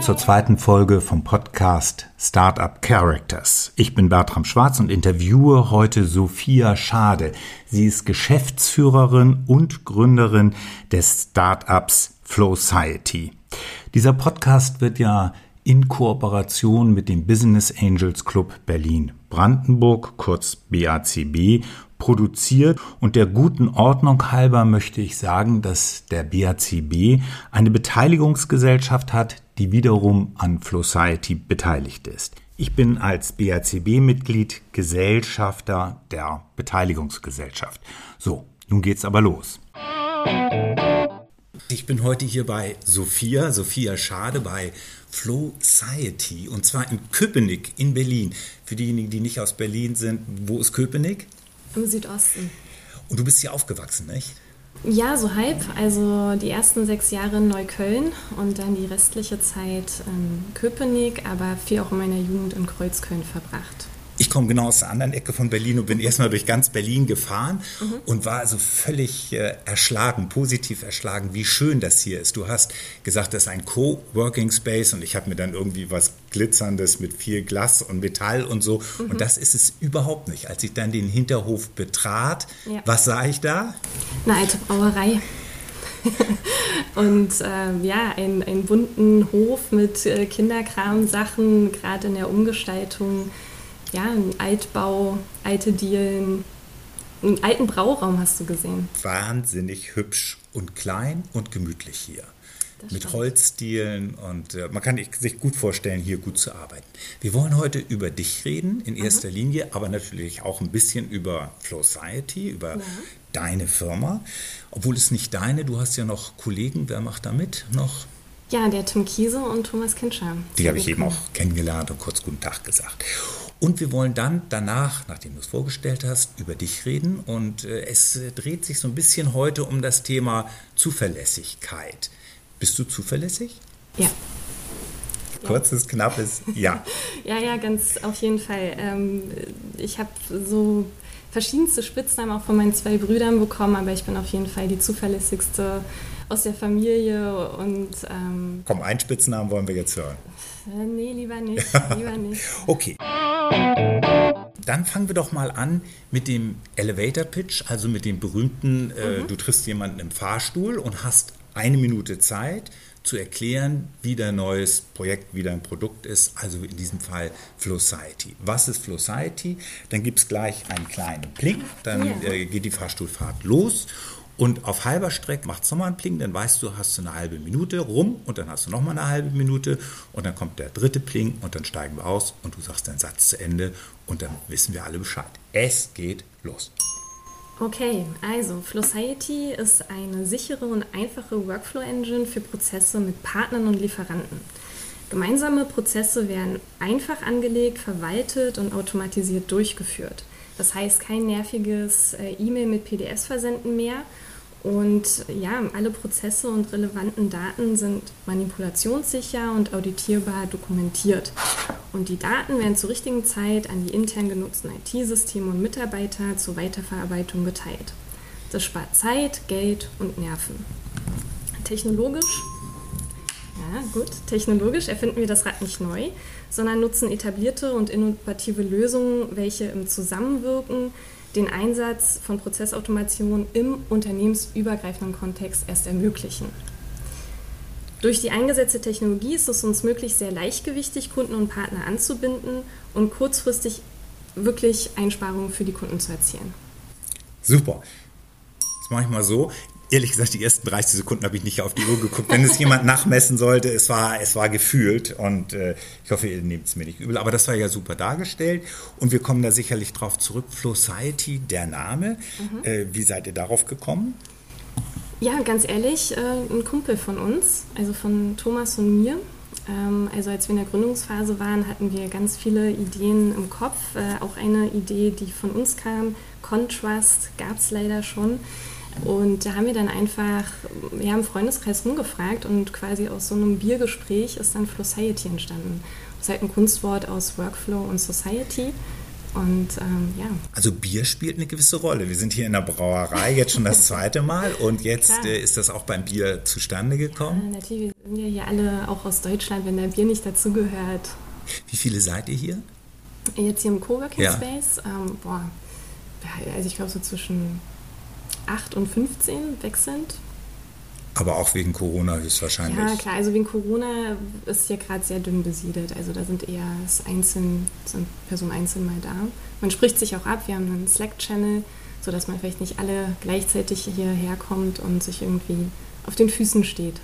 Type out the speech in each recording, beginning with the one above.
zur zweiten Folge vom Podcast Startup Characters. Ich bin Bertram Schwarz und interviewe heute Sophia Schade. Sie ist Geschäftsführerin und Gründerin des Startups Flowciety. Dieser Podcast wird ja in Kooperation mit dem Business Angels Club Berlin Brandenburg, kurz BACB, produziert und der guten Ordnung halber möchte ich sagen, dass der BACB eine Beteiligungsgesellschaft hat, die wiederum an Flowciety beteiligt ist. Ich bin als BACB-Mitglied Gesellschafter der Beteiligungsgesellschaft. So, nun geht's aber los. Ich bin heute hier bei Sophia, Sophia Schade bei Flow Society und zwar in Köpenick in Berlin. Für diejenigen, die nicht aus Berlin sind, wo ist Köpenick? Im Südosten. Und du bist hier aufgewachsen, nicht? Ja, so halb. Also die ersten sechs Jahre in Neukölln und dann die restliche Zeit in Köpenick, aber viel auch in meiner Jugend in Kreuzköln verbracht. Ich komme genau aus der anderen Ecke von Berlin und bin erstmal durch ganz Berlin gefahren mhm. und war also völlig äh, erschlagen, positiv erschlagen, wie schön das hier ist. Du hast gesagt, das ist ein Co-Working Space und ich habe mir dann irgendwie was Glitzerndes mit viel Glas und Metall und so. Mhm. Und das ist es überhaupt nicht. Als ich dann den Hinterhof betrat, ja. was sah ich da? Eine alte Brauerei. und äh, ja, einen bunten Hof mit äh, Kinderkram-Sachen, gerade in der Umgestaltung ja, ein Altbau, alte Dielen, einen alten Brauraum hast du gesehen. Wahnsinnig hübsch und klein und gemütlich hier. mit Holzdielen und äh, man kann sich gut vorstellen, hier gut zu arbeiten. Wir wollen heute über dich reden in erster Aha. Linie, aber natürlich auch ein bisschen über Flow Society, über ja. deine Firma. Obwohl es nicht deine, du hast ja noch Kollegen, wer macht da mit noch? Ja, der Tim Kiese und Thomas Kinschar. Die habe ich eben auch kennengelernt und kurz guten Tag gesagt. Und wir wollen dann danach, nachdem du es vorgestellt hast, über dich reden. Und äh, es äh, dreht sich so ein bisschen heute um das Thema Zuverlässigkeit. Bist du zuverlässig? Ja. Kurzes, knappes Ja. ja, ja, ganz auf jeden Fall. Ähm, ich habe so verschiedenste Spitznamen auch von meinen zwei Brüdern bekommen, aber ich bin auf jeden Fall die zuverlässigste aus der Familie und ähm, Komm, einen Spitznamen wollen wir jetzt hören. Äh, nee, lieber nicht, lieber nicht. okay. Dann fangen wir doch mal an mit dem Elevator Pitch, also mit dem berühmten, äh, mhm. du triffst jemanden im Fahrstuhl und hast eine Minute Zeit zu erklären, wie dein neues Projekt, wie dein Produkt ist, also in diesem Fall Flowciety. Was ist Flowciety? Dann gibt es gleich einen kleinen Pling, dann ja. äh, geht die Fahrstuhlfahrt los und auf halber Strecke macht es nochmal einen Pling, dann weißt du, hast du eine halbe Minute rum und dann hast du nochmal eine halbe Minute und dann kommt der dritte Pling und dann steigen wir aus und du sagst deinen Satz zu Ende und dann wissen wir alle Bescheid. Es geht los. Okay, also Flowciety ist eine sichere und einfache Workflow-Engine für Prozesse mit Partnern und Lieferanten. Gemeinsame Prozesse werden einfach angelegt, verwaltet und automatisiert durchgeführt. Das heißt, kein nerviges äh, E-Mail mit PDFs versenden mehr, und ja, alle Prozesse und relevanten Daten sind manipulationssicher und auditierbar dokumentiert. Und die Daten werden zur richtigen Zeit an die intern genutzten IT-Systeme und Mitarbeiter zur Weiterverarbeitung geteilt. Das spart Zeit, Geld und Nerven. Technologisch, ja gut, technologisch erfinden wir das Rad nicht neu, sondern nutzen etablierte und innovative Lösungen, welche im Zusammenwirken den Einsatz von Prozessautomation im unternehmensübergreifenden Kontext erst ermöglichen. Durch die eingesetzte Technologie ist es uns möglich, sehr leichtgewichtig Kunden und Partner anzubinden und kurzfristig wirklich Einsparungen für die Kunden zu erzielen. Super. Das mache ich mal so ehrlich gesagt, die ersten 30 Sekunden habe ich nicht auf die Uhr geguckt. Wenn es jemand nachmessen sollte, es war, es war gefühlt und äh, ich hoffe, ihr nehmt es mir nicht übel. Aber das war ja super dargestellt und wir kommen da sicherlich drauf zurück. Flowciety, der Name. Mhm. Äh, wie seid ihr darauf gekommen? Ja, ganz ehrlich, äh, ein Kumpel von uns, also von Thomas und mir. Ähm, also als wir in der Gründungsphase waren, hatten wir ganz viele Ideen im Kopf. Äh, auch eine Idee, die von uns kam, Contrast, gab es leider schon. Und da haben wir dann einfach, wir haben im Freundeskreis rumgefragt und quasi aus so einem Biergespräch ist dann Flowciety entstanden. Das ist halt ein Kunstwort aus Workflow und Society. Und ähm, ja. Also Bier spielt eine gewisse Rolle. Wir sind hier in der Brauerei jetzt schon das zweite Mal und jetzt äh, ist das auch beim Bier zustande gekommen. Ja, natürlich sind wir hier alle auch aus Deutschland, wenn der Bier nicht dazugehört. Wie viele seid ihr hier? Jetzt hier im Coworking ja. Space, ähm, boah, also ich glaube so zwischen 8 und 15 wechselnd. Aber auch wegen Corona höchstwahrscheinlich. Ja, klar, also wegen Corona ist hier gerade sehr dünn besiedelt. Also da sind eher einzeln, sind Personen einzeln mal da. Man spricht sich auch ab, wir haben einen Slack-Channel, sodass man vielleicht nicht alle gleichzeitig hierher kommt und sich irgendwie auf den Füßen steht.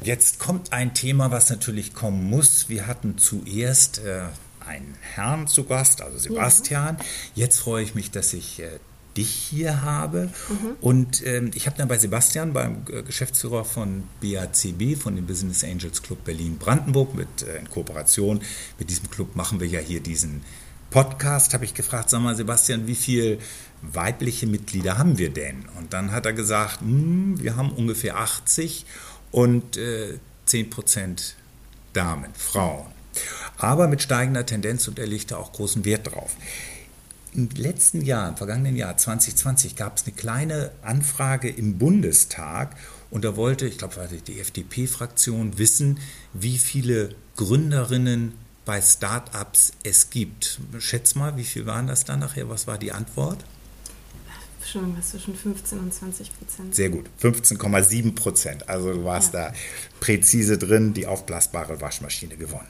Jetzt kommt ein Thema, was natürlich kommen muss. Wir hatten zuerst äh, einen Herrn zu Gast, also Sebastian. Ja. Jetzt freue ich mich, dass ich äh, dich hier habe. Mhm. Und ähm, ich habe dann bei Sebastian, beim äh, Geschäftsführer von BACB, von dem Business Angels Club Berlin-Brandenburg, mit äh, in Kooperation mit diesem Club machen wir ja hier diesen Podcast, habe ich gefragt, sag mal Sebastian, wie viele weibliche Mitglieder haben wir denn? Und dann hat er gesagt, hm, wir haben ungefähr 80 und äh, 10 Prozent Damen, Frauen. Aber mit steigender Tendenz und er legte auch großen Wert drauf. Im letzten Jahr, im vergangenen Jahr 2020, gab es eine kleine Anfrage im Bundestag und da wollte, ich glaube, die FDP-Fraktion wissen, wie viele Gründerinnen bei Startups es gibt. Schätz mal, wie viel waren das dann nachher? Was war die Antwort? Schon irgendwas zwischen 15 und 20 Prozent. Sehr gut, 15,7 Prozent. Also du warst ja. da präzise drin, die aufblasbare Waschmaschine gewonnen.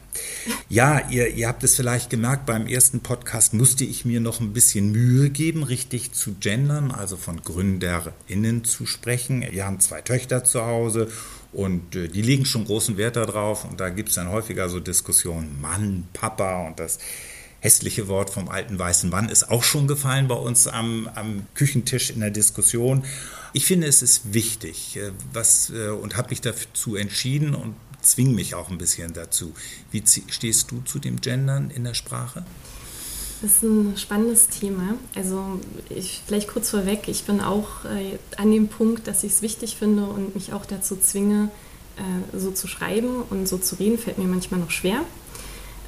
Ja, ihr, ihr habt es vielleicht gemerkt, beim ersten Podcast musste ich mir noch ein bisschen Mühe geben, richtig zu gendern, also von GründerInnen zu sprechen. Wir haben zwei Töchter zu Hause und äh, die legen schon großen Wert darauf und da gibt es dann häufiger so Diskussionen, Mann, Papa und das hässliche Wort vom alten weißen Mann ist auch schon gefallen bei uns am, am Küchentisch in der Diskussion. Ich finde, es ist wichtig äh, was, äh, und habe mich dazu entschieden und zwinge mich auch ein bisschen dazu. Wie stehst du zu dem Gendern in der Sprache? Das ist ein spannendes Thema. Also ich, vielleicht kurz vorweg, ich bin auch äh, an dem Punkt, dass ich es wichtig finde und mich auch dazu zwinge, äh, so zu schreiben und so zu reden, fällt mir manchmal noch schwer.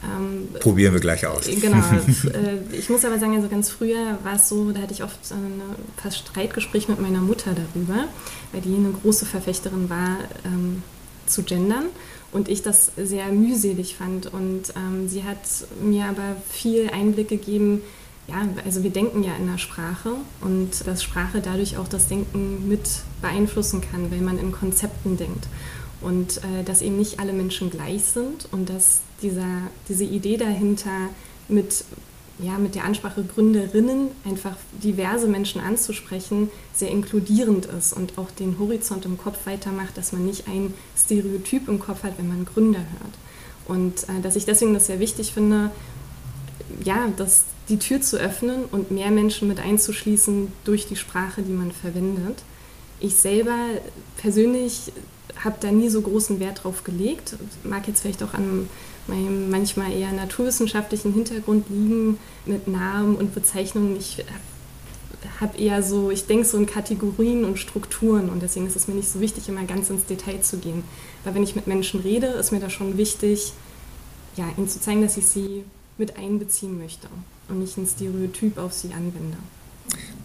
Ähm, Probieren wir gleich aus. Genau. äh, ich muss aber sagen, also ganz früher war es so, da hatte ich oft ein fast Streitgespräch mit meiner Mutter darüber, weil die eine große Verfechterin war, ähm, zu gendern und ich das sehr mühselig fand. Und ähm, sie hat mir aber viel Einblick gegeben, ja, also wir denken ja in der Sprache und dass Sprache dadurch auch das Denken mit beeinflussen kann, wenn man in Konzepten denkt. Und äh, dass eben nicht alle Menschen gleich sind und dass dieser, diese Idee dahinter mit, ja, mit der Ansprache Gründerinnen einfach diverse Menschen anzusprechen, sehr inkludierend ist und auch den Horizont im Kopf weitermacht, dass man nicht ein Stereotyp im Kopf hat, wenn man Gründer hört. Und äh, dass ich deswegen das sehr wichtig finde, ja, das, die Tür zu öffnen und mehr Menschen mit einzuschließen durch die Sprache, die man verwendet. Ich selber persönlich habe da nie so großen Wert drauf gelegt. Mag jetzt vielleicht auch an meinem manchmal eher naturwissenschaftlichen Hintergrund liegen mit Namen und Bezeichnungen. Ich habe eher so, ich denke so in Kategorien und Strukturen und deswegen ist es mir nicht so wichtig, immer ganz ins Detail zu gehen. Weil wenn ich mit Menschen rede, ist mir da schon wichtig, ja, ihnen zu zeigen, dass ich sie mit einbeziehen möchte und nicht ein Stereotyp auf sie anwende.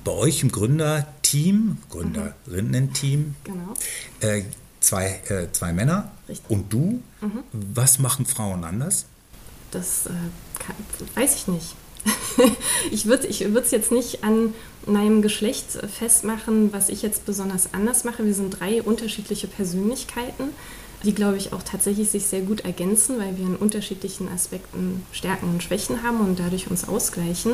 Bei euch im Gründerteam, Gründerinnen-Team, genau. äh, zwei, äh, zwei Männer Richtig. und du. Mhm. Was machen Frauen anders? Das äh, kann, weiß ich nicht. ich würde es jetzt nicht an meinem Geschlecht festmachen, was ich jetzt besonders anders mache. Wir sind drei unterschiedliche Persönlichkeiten, die, glaube ich, auch tatsächlich sich sehr gut ergänzen, weil wir in unterschiedlichen Aspekten Stärken und Schwächen haben und dadurch uns ausgleichen.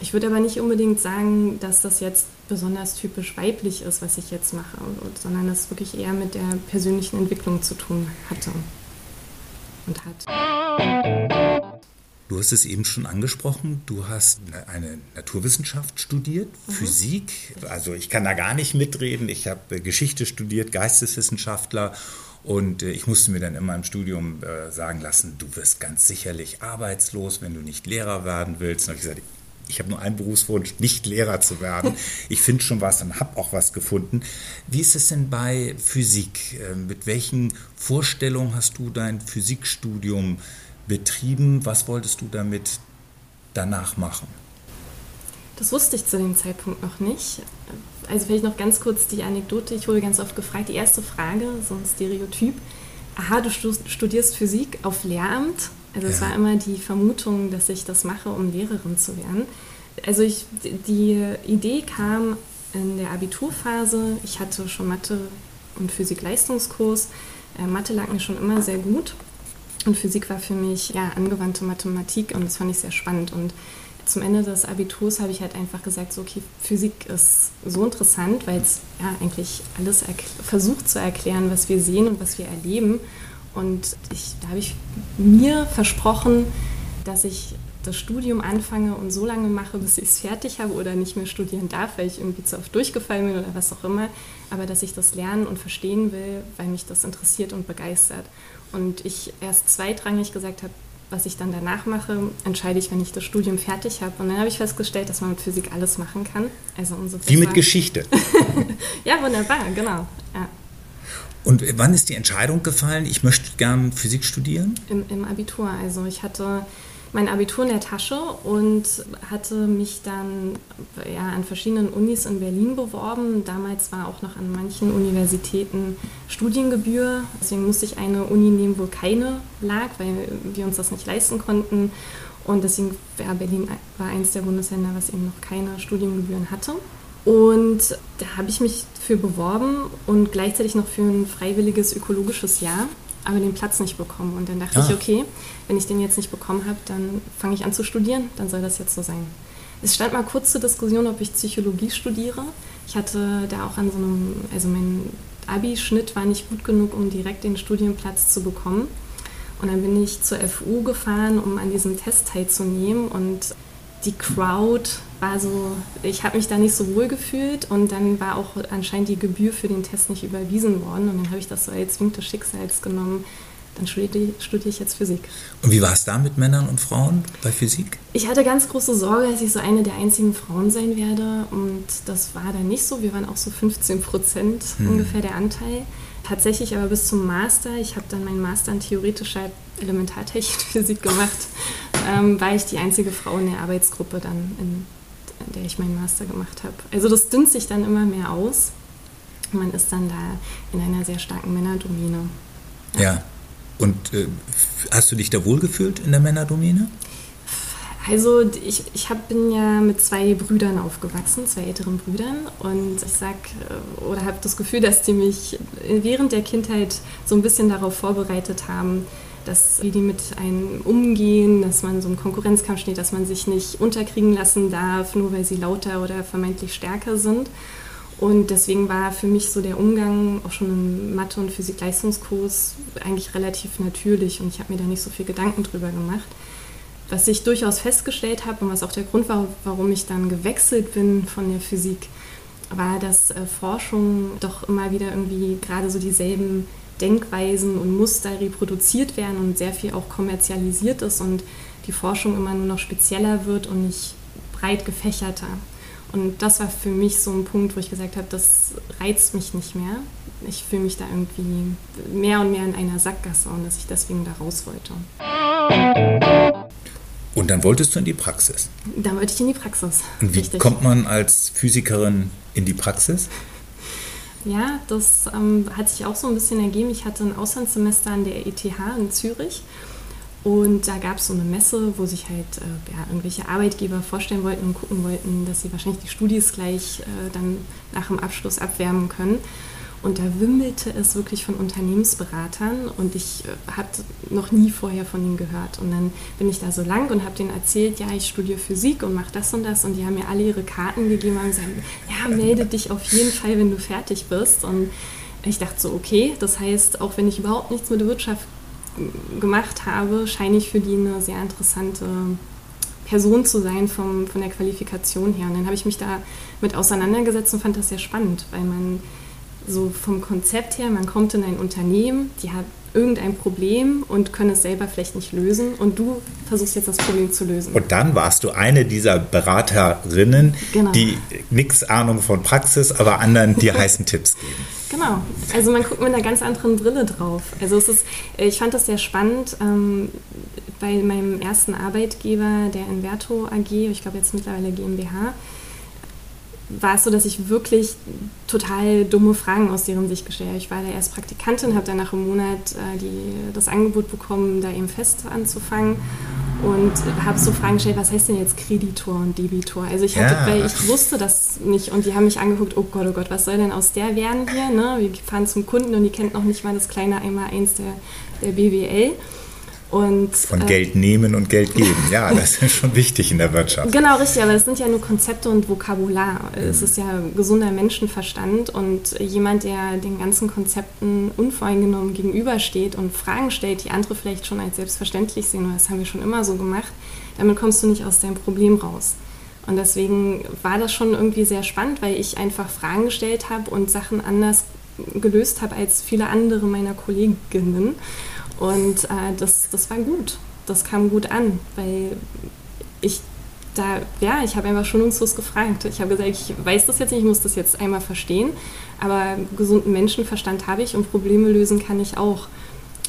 Ich würde aber nicht unbedingt sagen, dass das jetzt besonders typisch weiblich ist, was ich jetzt mache, sondern das wirklich eher mit der persönlichen Entwicklung zu tun hatte und hat. Du hast es eben schon angesprochen, du hast eine Naturwissenschaft studiert, mhm. Physik, also ich kann da gar nicht mitreden, ich habe Geschichte studiert, Geisteswissenschaftler und äh, ich musste mir dann immer im Studium äh, sagen lassen, du wirst ganz sicherlich arbeitslos, wenn du nicht Lehrer werden willst. Und ich gesagt, ich habe nur einen Berufswunsch, nicht Lehrer zu werden. Ich finde schon was und habe auch was gefunden. Wie ist es denn bei Physik? Ähm, mit welchen Vorstellungen hast du dein Physikstudium betrieben? Was wolltest du damit danach machen? Das wusste ich zu dem Zeitpunkt noch nicht. Also vielleicht noch ganz kurz die Anekdote. Ich wurde ganz oft gefragt, die erste Frage, so ein Stereotyp. Aha, du studierst Physik auf Lehramt? Also ja. es war immer die Vermutung, dass ich das mache, um Lehrerin zu werden. Also ich, die Idee kam in der Abiturphase. Ich hatte schon Mathe und Physik-Leistungskurs. Äh, Mathe lag mir schon immer sehr gut. Und Physik war für mich ja angewandte Mathematik und das fand ich sehr spannend. Und zum Ende des Abiturs habe ich halt einfach gesagt, so, okay, Physik ist so interessant, weil es ja eigentlich alles versucht zu erklären, was wir sehen und was wir erleben. Und ich, da habe ich mir versprochen, dass ich das Studium anfange und so lange mache, bis ich es fertig habe oder nicht mehr studieren darf, weil ich irgendwie zu oft durchgefallen bin oder was auch immer, aber dass ich das lernen und verstehen will, weil mich das interessiert und begeistert. Und ich erst zweitrangig gesagt habe, was ich dann danach mache, entscheide ich, wenn ich das Studium fertig habe. Und dann habe ich festgestellt, dass man mit Physik alles machen kann. Also Wie mit Geschichte. ja, wunderbar, genau. Ja. Und wann ist die Entscheidung gefallen, ich möchte gern Physik studieren? Im, Im Abitur. Also ich hatte mein Abitur in der Tasche und hatte mich dann ja, an verschiedenen Unis in Berlin beworben. Damals war auch noch an manchen Universitäten Studiengebühr. Deswegen musste ich eine Uni nehmen, wo keine lag, weil wir uns das nicht leisten konnten. Und deswegen ja, Berlin war eins der Bundesländer, was eben noch keine Studiengebühren hatte. Und da habe ich mich für beworben und gleichzeitig noch für ein freiwilliges ökologisches Jahr aber den Platz nicht bekommen. Und dann dachte ah. ich, okay, wenn ich den jetzt nicht bekommen habe, dann fange ich an zu studieren, dann soll das jetzt so sein. Es stand mal kurz zur Diskussion, ob ich Psychologie studiere. Ich hatte da auch an so einem, also mein Abi-Schnitt war nicht gut genug, um direkt den Studienplatz zu bekommen. Und dann bin ich zur FU gefahren, um an diesem Test teilzunehmen. Und die Crowd war so, ich habe mich da nicht so wohl gefühlt und dann war auch anscheinend die Gebühr für den Test nicht überwiesen worden und dann habe ich das so als Wink des Schicksals genommen. Dann studiere, studiere ich jetzt Physik. Und wie war es da mit Männern und Frauen bei Physik? Ich hatte ganz große Sorge, dass ich so eine der einzigen Frauen sein werde und das war dann nicht so. Wir waren auch so 15 Prozent hm. ungefähr der Anteil. Tatsächlich aber bis zum Master. Ich habe dann meinen Master in theoretischer Elementartechnik-Physik gemacht ähm, war ich die einzige Frau in der Arbeitsgruppe dann, in, in der ich meinen Master gemacht habe. Also das dünnt sich dann immer mehr aus. Man ist dann da in einer sehr starken Männerdomäne. Ja. ja. Und äh, hast du dich da wohlgefühlt in der Männerdomäne? Also ich, ich hab, bin ja mit zwei Brüdern aufgewachsen, zwei älteren Brüdern und ich sag äh, oder habe das Gefühl, dass die mich während der Kindheit so ein bisschen darauf vorbereitet haben, dass wie die mit einem umgehen, dass man so im Konkurrenzkampf steht, dass man sich nicht unterkriegen lassen darf, nur weil sie lauter oder vermeintlich stärker sind. Und deswegen war für mich so der Umgang auch schon im Mathe- und Physik-Leistungskurs eigentlich relativ natürlich und ich habe mir da nicht so viel Gedanken drüber gemacht. Was ich durchaus festgestellt habe und was auch der Grund war, warum ich dann gewechselt bin von der Physik, war, dass äh, Forschung doch immer wieder irgendwie gerade so dieselben Denkweisen und Muster reproduziert werden und sehr viel auch kommerzialisiert ist und die Forschung immer nur noch spezieller wird und nicht breit gefächerter. Und das war für mich so ein Punkt, wo ich gesagt habe, das reizt mich nicht mehr. Ich fühle mich da irgendwie mehr und mehr in einer Sackgasse und dass ich deswegen da raus wollte. Und dann wolltest du in die Praxis? Dann wollte ich in die Praxis. Und wie Richtig. kommt man als Physikerin in die Praxis? Ja, das ähm, hat sich auch so ein bisschen ergeben. Ich hatte ein Auslandssemester an der ETH in Zürich und da gab es so eine Messe, wo sich halt äh, ja, irgendwelche Arbeitgeber vorstellen wollten und gucken wollten, dass sie wahrscheinlich die Studis gleich äh, dann nach dem Abschluss abwärmen können. Und da wimmelte es wirklich von Unternehmensberatern und ich äh, hatte noch nie vorher von ihnen gehört. Und dann bin ich da so lang und habe denen erzählt, ja, ich studiere Physik und mache das und das. Und die haben mir alle ihre Karten gegeben und gesagt, ja, melde dich auf jeden Fall, wenn du fertig bist. Und ich dachte so, okay, das heißt, auch wenn ich überhaupt nichts mit der Wirtschaft gemacht habe, scheine ich für die eine sehr interessante Person zu sein vom, von der Qualifikation her. Und dann habe ich mich da mit auseinandergesetzt und fand das sehr spannend, weil man so vom Konzept her, man kommt in ein Unternehmen, die hat irgendein Problem und können es selber vielleicht nicht lösen und du versuchst jetzt das Problem zu lösen. Und dann warst du eine dieser Beraterinnen, genau. die nichts Ahnung von Praxis, aber anderen dir heißen Tipps geben. Genau, also man guckt mit einer ganz anderen Brille drauf. Also es ist, ich fand das sehr spannend. Ähm, bei meinem ersten Arbeitgeber, der Inverto AG, ich glaube jetzt mittlerweile GmbH, war es so, dass ich wirklich total dumme Fragen aus deren Sicht gestellt habe. Ich war da erst Praktikantin, habe dann nach einem Monat äh, die, das Angebot bekommen, da eben fest anzufangen und habe so Fragen gestellt, was heißt denn jetzt Kreditor und Debitor? Also ich hatte, ja. weil ich wusste das nicht und die haben mich angeguckt, oh Gott, oh Gott, was soll denn aus der werden hier? Ne? Wir fahren zum Kunden und die kennt noch nicht mal das kleine Einmal-Eins der, der BWL. Und, Von äh, Geld nehmen und Geld geben. Ja, das ist schon wichtig in der Wirtschaft. Genau, richtig, aber es sind ja nur Konzepte und Vokabular. Mhm. Es ist ja gesunder Menschenverstand und jemand, der den ganzen Konzepten unvoreingenommen gegenübersteht und Fragen stellt, die andere vielleicht schon als selbstverständlich sehen, das haben wir schon immer so gemacht, damit kommst du nicht aus deinem Problem raus. Und deswegen war das schon irgendwie sehr spannend, weil ich einfach Fragen gestellt habe und Sachen anders gelöst habe als viele andere meiner Kolleginnen. Und äh, das, das war gut. Das kam gut an, weil ich da, ja, ich habe einfach schonungslos gefragt. Ich habe gesagt, ich weiß das jetzt nicht, ich muss das jetzt einmal verstehen, aber gesunden Menschenverstand habe ich und Probleme lösen kann ich auch.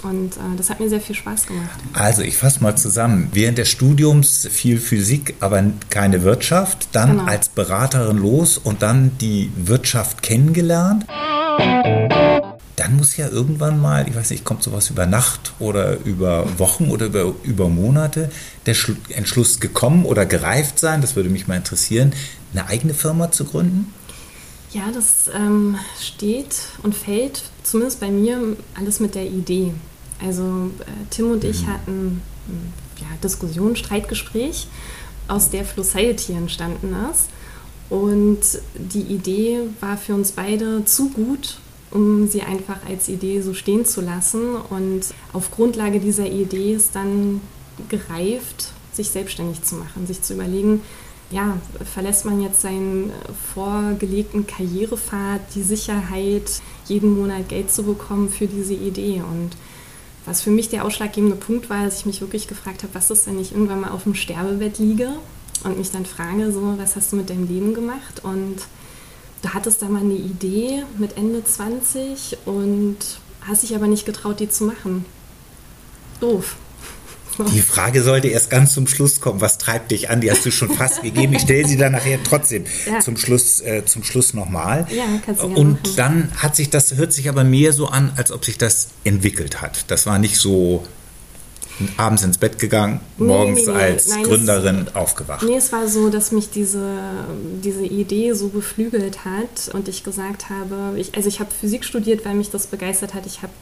Und äh, das hat mir sehr viel Spaß gemacht. Also ich fasse mal zusammen. Während des Studiums viel Physik, aber keine Wirtschaft. Dann genau. als Beraterin los und dann die Wirtschaft kennengelernt dann muss ja irgendwann mal, ich weiß nicht, kommt sowas über Nacht oder über Wochen oder über, über Monate, der Entschluss gekommen oder gereift sein, das würde mich mal interessieren, eine eigene Firma zu gründen? Ja, das ähm, steht und fällt zumindest bei mir alles mit der Idee. Also äh, Tim und ich mhm. hatten ja, Diskussion, Streitgespräch, aus der Flowciety entstanden ist. Und die Idee war für uns beide zu gut, um sie einfach als Idee so stehen zu lassen. Und auf Grundlage dieser Idee ist dann gereift, sich selbstständig zu machen, sich zu überlegen, ja, verlässt man jetzt seinen vorgelegten Karrierepfad, die Sicherheit, jeden Monat Geld zu bekommen für diese Idee. Und was für mich der ausschlaggebende Punkt war, dass ich mich wirklich gefragt habe, was ist, wenn ich irgendwann mal auf dem Sterbebett liege und mich dann frage, so, was hast du mit deinem Leben gemacht? Und du hattest da mal eine Idee mit Ende 20 und hast dich aber nicht getraut, die zu machen. Doof. Die Frage sollte erst ganz zum Schluss kommen. Was treibt dich an? Die hast du schon fast gegeben. Ich stelle sie dann nachher trotzdem ja. zum Schluss, äh, zum Schluss nochmal. Ja, kannst du Und machen. dann hat sich das, hört sich aber mehr so an, als ob sich das entwickelt hat. Das war nicht so abends ins Bett gegangen, morgens nee, nee, nee. als Nein, Gründerin es, aufgewacht. Nee, es war so, dass mich diese, diese Idee so beflügelt hat und ich gesagt habe, ich, also ich habe Physik studiert, weil mich das begeistert hat. Ich habe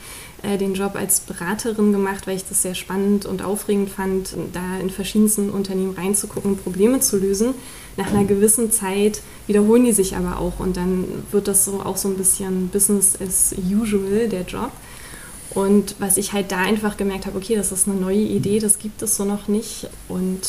äh, den Job als Beraterin gemacht, weil ich das sehr spannend und aufregend fand, da in verschiedensten Unternehmen reinzugucken, Probleme zu lösen. Nach einer gewissen Zeit wiederholen die sich aber auch und dann wird das so auch so ein bisschen Business as usual, der Job. Und was ich halt da einfach gemerkt habe, okay, das ist eine neue Idee, das gibt es so noch nicht. Und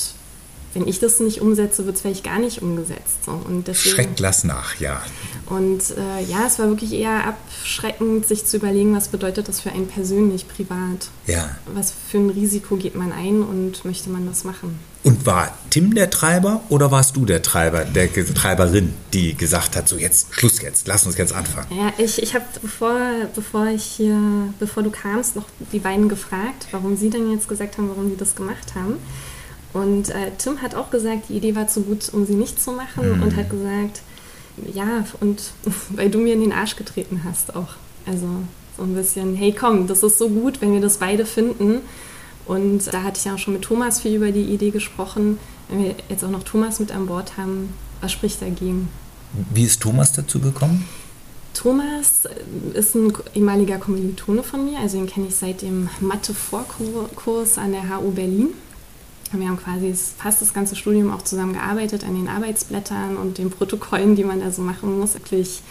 wenn ich das nicht umsetze, wird es vielleicht gar nicht umgesetzt. So. Und deswegen, Schreckt lass nach, ja. Und äh, ja, es war wirklich eher abschreckend, sich zu überlegen, was bedeutet das für einen persönlich, privat. Ja. Was für ein Risiko geht man ein und möchte man das machen. Und war Tim der Treiber oder warst du der Treiber, der Treiberin, die gesagt hat, so jetzt Schluss jetzt, lass uns jetzt anfangen? Ja, ich, ich habe bevor, bevor ich hier, bevor du kamst, noch die beiden gefragt, warum sie denn jetzt gesagt haben, warum sie das gemacht haben. Und äh, Tim hat auch gesagt, die Idee war zu gut, um sie nicht zu machen mhm. und hat gesagt, ja, und weil du mir in den Arsch getreten hast auch. Also so ein bisschen, hey komm, das ist so gut, wenn wir das beide finden. Und da hatte ich ja auch schon mit Thomas viel über die Idee gesprochen. Wenn wir jetzt auch noch Thomas mit an Bord haben, was spricht dagegen? Wie ist Thomas dazu gekommen? Thomas äh, ist ein ehemaliger Kommilitone von mir, also den kenne ich seit dem Mathe-Vorkurs an der HU Berlin. Wir haben quasi fast das ganze Studium auch zusammen gearbeitet an den Arbeitsblättern und den Protokollen, die man da so machen muss. Wirklich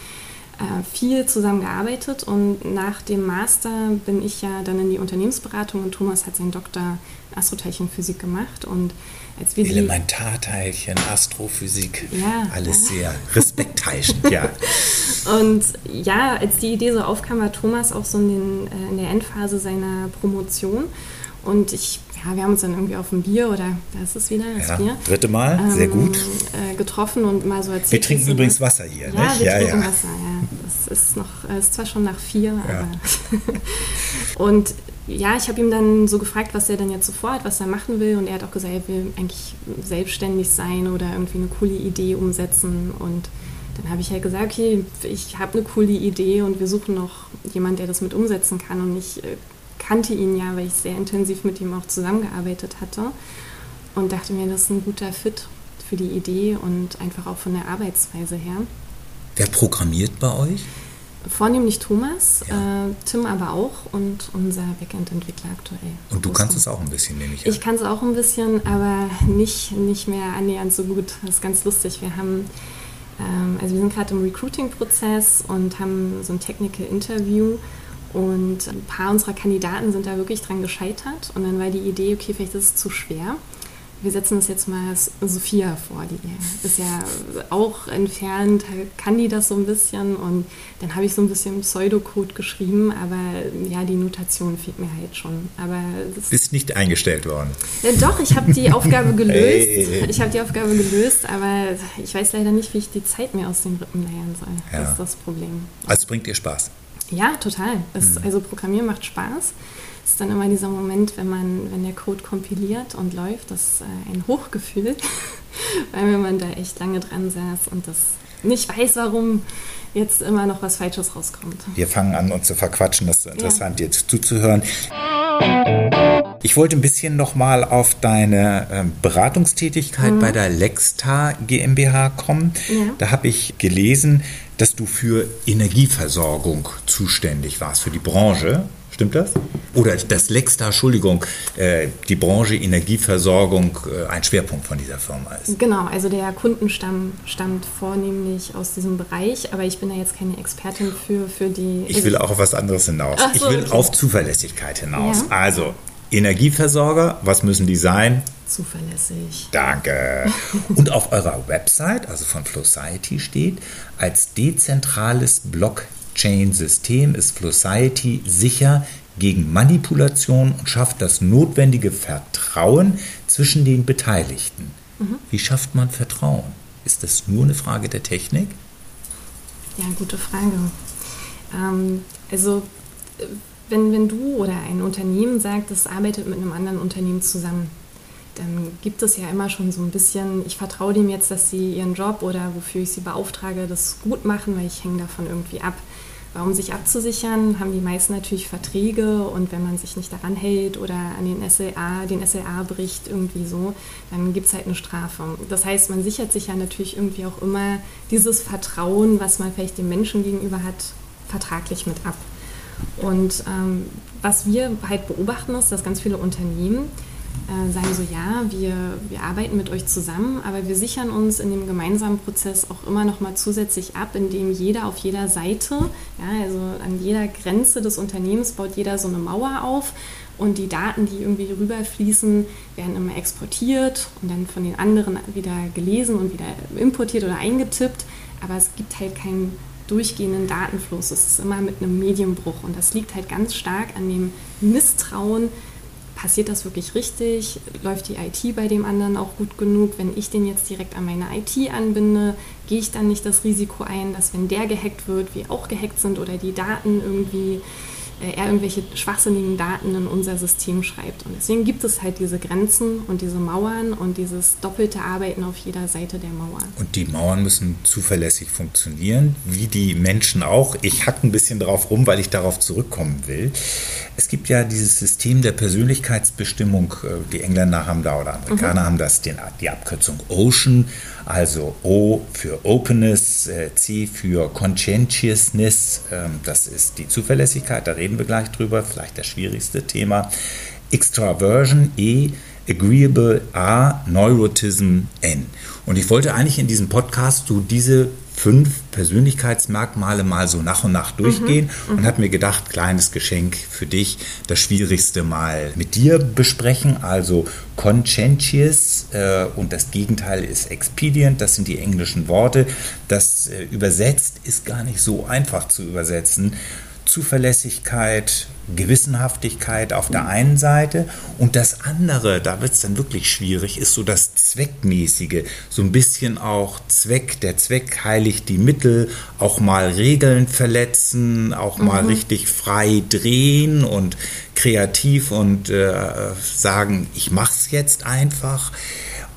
äh, viel zusammen gearbeitet und nach dem Master bin ich ja dann in die Unternehmensberatung und Thomas hat seinen Doktor Astroteilchenphysik gemacht und als wir Elementarteilchen, Astrophysik, ja, alles ja. sehr respektheischend, ja. Und ja, als die Idee so aufkam, war Thomas auch so in, den, äh, in der Endphase seiner Promotion und ich ja, wir haben uns dann irgendwie auf ein Bier oder da ist es wieder, das ja, Bier. Dritte Mal, ähm, sehr gut. Äh, getroffen und mal so erzählt. Wir trinken übrigens Wasser hier, ja, nicht? Wir ja, Wasser, ja. Das ist noch, ist zwar schon nach vier, ja. aber. und ja, ich habe ihm dann so gefragt, was er denn jetzt so vorhat, was er machen will. Und er hat auch gesagt, er will eigentlich selbstständig sein oder irgendwie eine coole Idee umsetzen. Und dann habe ich halt gesagt, okay, ich habe eine coole Idee und wir suchen noch jemanden, der das mit umsetzen kann. Und ich äh, kannte ihn ja, weil ich sehr intensiv mit ihm auch zusammengearbeitet hatte. Und dachte mir, das ist ein guter Fit für die Idee und einfach auch von der Arbeitsweise her. Wer programmiert bei euch? Vornehmlich Thomas, ja. äh, Tim aber auch und unser Backend-Entwickler aktuell. Und du kannst es auch ein bisschen, nehme ich an. Ich kann es auch ein bisschen, aber nicht, nicht mehr annähernd so gut. Das ist ganz lustig. Wir haben, ähm, also wir sind gerade im Recruiting-Prozess und haben so ein Technical Interview und ein paar unserer Kandidaten sind da wirklich dran gescheitert. Und dann war die Idee, okay, vielleicht ist es zu schwer wir setzen uns jetzt mal Sophia vor, die ist ja auch entfernt, kann die das so ein bisschen und dann habe ich so ein bisschen Pseudocode geschrieben, aber ja, die Notation fehlt mir halt schon. Aber Bist nicht eingestellt worden? Ja, doch, ich habe die Aufgabe gelöst. Hey. Ich habe die Aufgabe gelöst, aber ich weiß leider nicht, wie ich die Zeit mir aus den Rippen leiern soll. Ja. Das ist das Problem. Also es bringt dir Spaß? Ja, total. Es, mhm. Also Programmieren macht Spaß ist dann immer dieser Moment, wenn man, wenn der Code kompiliert und läuft, das ist äh, ein Hochgefühl, weil wenn man da echt lange dran saß und das nicht weiß, warum jetzt immer noch was Falsches rauskommt. Wir fangen an, uns zu verquatschen. Das ist interessant, ja. dir zuzuhören. Ich wollte ein bisschen nochmal auf deine äh, Beratungstätigkeit mhm. bei der Lextar GmbH kommen. Ja. Da habe ich gelesen, dass du für Energieversorgung zuständig warst, für die Branche. Stimmt das? Oder dass Lextar, Entschuldigung, äh, die Branche Energieversorgung äh, ein Schwerpunkt von dieser Firma ist. Genau, also der Kundenstamm stammt vornehmlich aus diesem Bereich, aber ich bin da jetzt keine Expertin für, für die. Ich will auch auf was anderes hinaus. So, ich will okay. auf Zuverlässigkeit hinaus. Ja. Also, Energieversorger, was müssen die sein? Zuverlässig. Danke. Und auf eurer Website, also von Flowciety, steht, als dezentrales Block Blockchain-System ist Flowciety sicher gegen Manipulation und schafft das notwendige Vertrauen zwischen den Beteiligten. Mhm. Wie schafft man Vertrauen? Ist das nur eine Frage der Technik? Ja, gute Frage. Ähm, also wenn, wenn du oder ein Unternehmen sagt, es arbeitet mit einem anderen Unternehmen zusammen, dann gibt es ja immer schon so ein bisschen, ich vertraue dem jetzt, dass sie ihren Job oder wofür ich sie beauftrage, das gut machen, weil ich hänge davon irgendwie ab. Um sich abzusichern, haben die meisten natürlich Verträge und wenn man sich nicht daran hält oder an den SLA, den SLA bricht irgendwie so, dann gibt es halt eine Strafe. Das heißt, man sichert sich ja natürlich irgendwie auch immer dieses Vertrauen, was man vielleicht dem Menschen gegenüber hat, vertraglich mit ab. Und ähm, was wir halt beobachten ist, dass ganz viele Unternehmen äh, sagen so, ja, wir, wir arbeiten mit euch zusammen, aber wir sichern uns in dem gemeinsamen Prozess auch immer noch mal zusätzlich ab, indem jeder auf jeder Seite, ja, also an jeder Grenze des Unternehmens baut jeder so eine Mauer auf und die Daten, die irgendwie rüberfließen, werden immer exportiert und dann von den anderen wieder gelesen und wieder importiert oder eingetippt, aber es gibt halt keinen durchgehenden Datenfluss. Es ist immer mit einem Medienbruch und das liegt halt ganz stark an dem Misstrauen, passiert das wirklich richtig? Läuft die IT bei dem anderen auch gut genug? Wenn ich den jetzt direkt an meine IT anbinde, gehe ich dann nicht das Risiko ein, dass wenn der gehackt wird, wir auch gehackt sind oder die Daten irgendwie er irgendwelche schwachsinnigen Daten in unser System schreibt. Und deswegen gibt es halt diese Grenzen und diese Mauern und dieses doppelte Arbeiten auf jeder Seite der Mauer. Und die Mauern müssen zuverlässig funktionieren, wie die Menschen auch. Ich hack ein bisschen drauf rum, weil ich darauf zurückkommen will. Es gibt ja dieses System der Persönlichkeitsbestimmung. Äh, die Engländer haben da oder Amerikaner mhm. haben das, den, die Abkürzung Ocean also O für Openness, äh, C für Conscientiousness, ähm, das ist die Zuverlässigkeit, da reden wir gleich drüber, vielleicht das schwierigste Thema. Extraversion, E, Agreeable, A, Neurotism, N. Und ich wollte eigentlich in diesem Podcast so diese fünf Persönlichkeitsmerkmale mal so nach und nach durchgehen mhm, und habe mir gedacht, kleines Geschenk für dich, das Schwierigste mal mit dir besprechen. Also conscientious äh, und das Gegenteil ist expedient, das sind die englischen Worte. Das äh, übersetzt ist gar nicht so einfach zu übersetzen. Zuverlässigkeit, Gewissenhaftigkeit auf der einen Seite und das andere, da wird es dann wirklich schwierig, ist so das Zweckmäßige, so ein bisschen auch Zweck, der Zweck heiligt die Mittel, auch mal Regeln verletzen, auch mal mhm. richtig frei drehen und kreativ und äh, sagen, ich mach's jetzt einfach.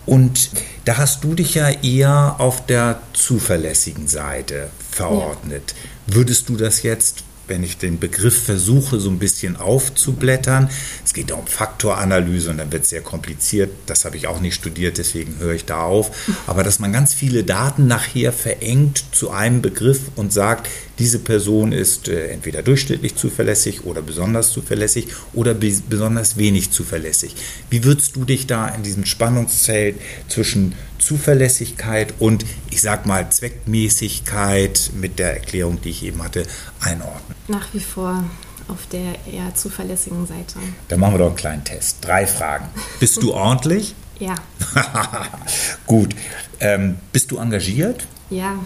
Und da hast du dich ja eher auf der zuverlässigen Seite verordnet. Ja. Würdest du das jetzt wenn ich den Begriff versuche, so ein bisschen aufzublättern. Es geht um Faktoranalyse und dann wird es sehr kompliziert. Das habe ich auch nicht studiert, deswegen höre ich da auf. Aber dass man ganz viele Daten nachher verengt zu einem Begriff und sagt, diese Person ist äh, entweder durchschnittlich zuverlässig oder besonders zuverlässig oder besonders wenig zuverlässig. Wie würdest du dich da in diesem Spannungszelt zwischen Zuverlässigkeit und, ich sag mal, Zweckmäßigkeit mit der Erklärung, die ich eben hatte, einordnen? Nach wie vor auf der eher zuverlässigen Seite. Dann machen wir doch einen kleinen Test. Drei Fragen. Bist du ordentlich? Ja. Gut. Ähm, bist du engagiert? Ja.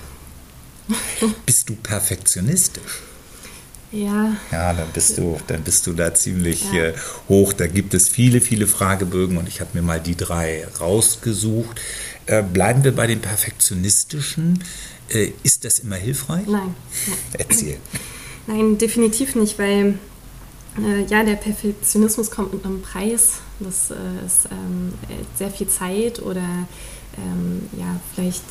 Bist du perfektionistisch? Ja. Ja, dann bist du, dann bist du da ziemlich ja. äh, hoch. Da gibt es viele, viele Fragebögen und ich habe mir mal die drei rausgesucht. Äh, bleiben wir bei dem Perfektionistischen. Äh, ist das immer hilfreich? Nein. Erzähl. Nein, definitiv nicht, weil äh, ja, der Perfektionismus kommt mit einem Preis. Das äh, ist ähm, sehr viel Zeit oder ähm, ja, vielleicht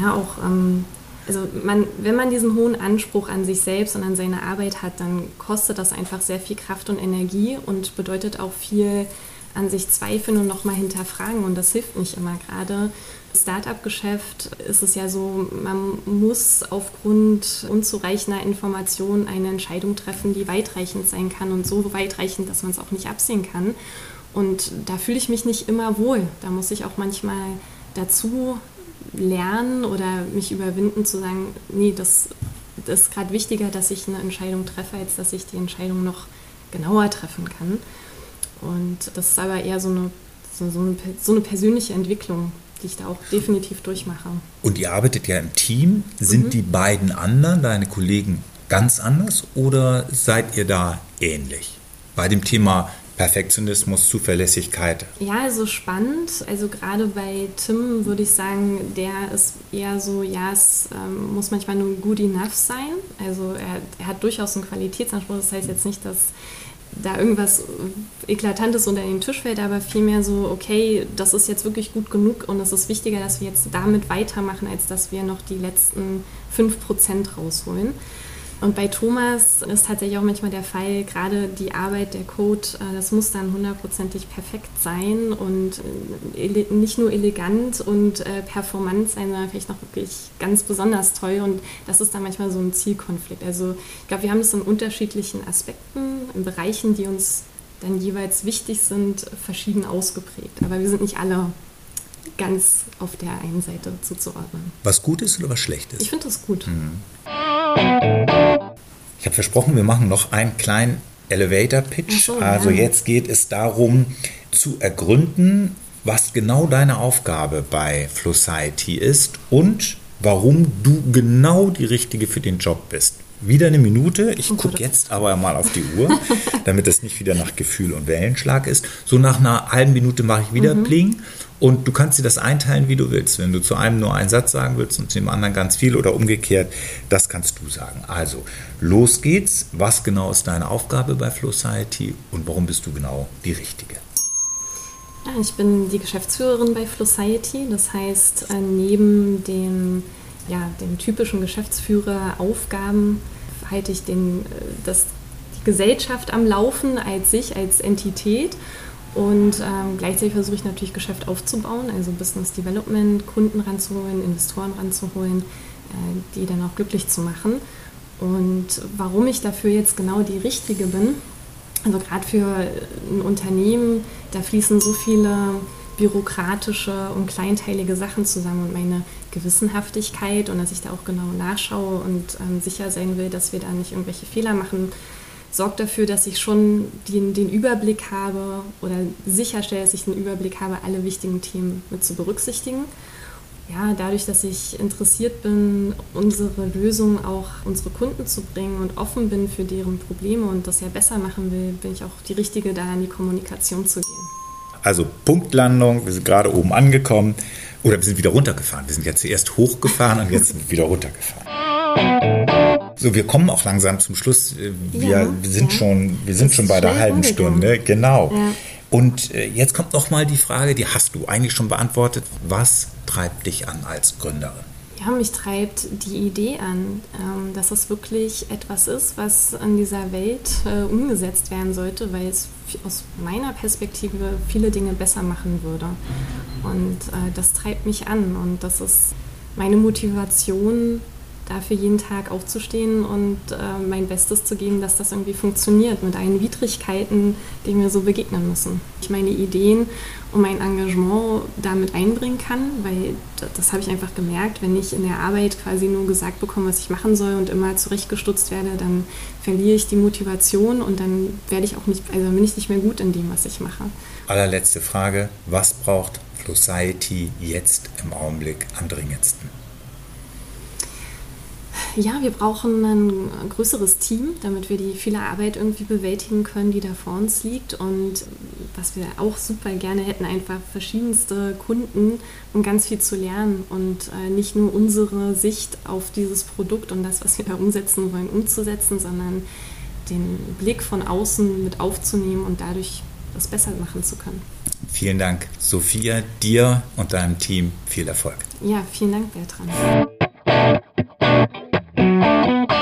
ja, auch, ähm, also man, wenn man diesen hohen Anspruch an sich selbst und an seine Arbeit hat, dann kostet das einfach sehr viel Kraft und Energie und bedeutet auch viel an sich zweifeln und nochmal hinterfragen und das hilft nicht immer gerade. Startup-Geschäft ist es ja so, man muss aufgrund unzureichender Informationen eine Entscheidung treffen, die weitreichend sein kann und so weitreichend, dass man es auch nicht absehen kann. Und da fühle ich mich nicht immer wohl. Da muss ich auch manchmal dazu lernen oder mich überwinden zu sagen, nee, das, das ist gerade wichtiger, dass ich eine Entscheidung treffe, als dass ich die Entscheidung noch genauer treffen kann. Und das ist aber eher so eine, so, so eine, so eine persönliche Entwicklung, die ich da auch definitiv durchmache. Und ihr arbeitet ja im Team. Sind mhm. die beiden anderen, deine Kollegen, ganz anders oder seid ihr da ähnlich? Bei dem Thema Perfektionismus, Zuverlässigkeit. Ja, also spannend. Also gerade bei Tim würde ich sagen, der ist eher so, ja, es ähm, muss manchmal nur good enough sein. Also er, er, hat durchaus einen Qualitätsanspruch. Das heißt jetzt nicht, dass da irgendwas Eklatantes unter den Tisch fällt, aber vielmehr so, okay, das ist jetzt wirklich gut genug und es ist wichtiger, dass wir jetzt damit weitermachen, als dass wir noch die letzten 5% rausholen. Und bei Thomas ist tatsächlich auch manchmal der Fall, gerade die Arbeit, der Code, äh, das muss dann hundertprozentig perfekt sein und äh, nicht nur elegant und äh, performant sein, sondern vielleicht noch wirklich ganz besonders toll. Und das ist dann manchmal so ein Zielkonflikt. Also ich glaube, wir haben es in unterschiedlichen Aspekten, in Bereichen, die uns dann jeweils wichtig sind, verschieden ausgeprägt. Aber wir sind nicht alle ganz auf der einen Seite zuzuordnen. Was gut ist oder was schlecht ist? Ich finde das gut. Mhm. Ich habe versprochen, wir machen noch einen kleinen Elevator-Pitch. So, also ja. jetzt geht es darum zu ergründen, was genau deine Aufgabe bei Flowciety ist und warum du genau die Richtige für den Job bist. Wieder eine Minute. Ich gucke jetzt aber mal auf die Uhr, damit es nicht wieder nach Gefühl und Wellenschlag ist. So nach einer halben Minute mache ich wieder mhm. Pling und du kannst dir das einteilen, wie du willst. Wenn du zu einem nur einen Satz sagen willst und zu dem anderen ganz viel oder umgekehrt, das kannst du sagen. Also, los geht's. Was genau ist deine Aufgabe bei Flow Society und warum bist du genau die Richtige? Ich bin die Geschäftsführerin bei Flow Society. Das heißt, äh, neben dem, ja, den typischen Geschäftsführeraufgaben halte ich den, äh, das, die Gesellschaft am Laufen als sich, als Entität und ähm, gleichzeitig versuche ich natürlich Geschäft aufzubauen, also Business Development, Kunden ranzuholen, Investoren ranzuholen, äh, die dann auch glücklich zu machen. Und warum ich dafür jetzt genau die Richtige bin, also gerade für ein Unternehmen, da fließen so viele bürokratische und kleinteilige Sachen zusammen und meine Gewissenhaftigkeit und dass ich da auch genau nachschaue und ähm, sicher sein will, dass wir da nicht irgendwelche Fehler machen, sorgt dafür, dass ich schon den, den Überblick habe oder sicherstelle, dass ich den Überblick habe, alle wichtigen Themen mit zu berücksichtigen. ja, dadurch, dass ich interessiert bin, unsere Lösung auch unsere Kunden zu bringen und offen bin für deren Probleme und das ja besser machen will, bin ich auch die Richtige, da in die Kommunikation zu gehen. Also Punktlandung, wir sind gerade oben angekommen oder wir sind wieder runtergefahren. Wir sind jetzt zuerst hochgefahren und jetzt sind wir wieder runtergefahren. So, wir kommen auch langsam zum Schluss. Wir, ja, sind ja. schon, wir sind schon bei der halben Stunde, genau. Ja. Und äh, jetzt kommt noch mal die Frage, die hast du eigentlich schon beantwortet. Was treibt dich an als Gründerin? Ja, mich treibt die Idee an, ähm, dass es wirklich etwas ist, was in dieser Welt äh, umgesetzt werden sollte, weil es aus meiner Perspektive viele Dinge besser machen würde. Und äh, das treibt mich an und das ist meine Motivation, dafür jeden Tag aufzustehen und äh, mein Bestes zu geben, dass das irgendwie funktioniert mit allen Widrigkeiten, denen wir so begegnen müssen. Ich meine Ideen und mein Engagement damit einbringen kann, weil das, das habe ich einfach gemerkt, wenn ich in der Arbeit quasi nur gesagt bekomme, was ich machen soll und immer zurechtgestutzt werde, dann verliere ich die Motivation und dann werde ich auch nicht, also bin ich nicht mehr gut in dem, was ich mache. Allerletzte Frage, was braucht Flowciety jetzt im Augenblick am dringendsten? Ja, wir brauchen ein größeres Team, damit wir die viele Arbeit irgendwie bewältigen können, die da vor uns liegt. Und was wir auch super gerne hätten, einfach verschiedenste Kunden, um ganz viel zu lernen und äh, nicht nur unsere Sicht auf dieses Produkt und das, was wir da umsetzen wollen, umzusetzen, sondern den Blick von außen mit aufzunehmen und dadurch das besser machen zu können. Vielen Dank, Sophia, dir und deinem Team viel Erfolg. Ja, vielen Dank, Bertrand. Música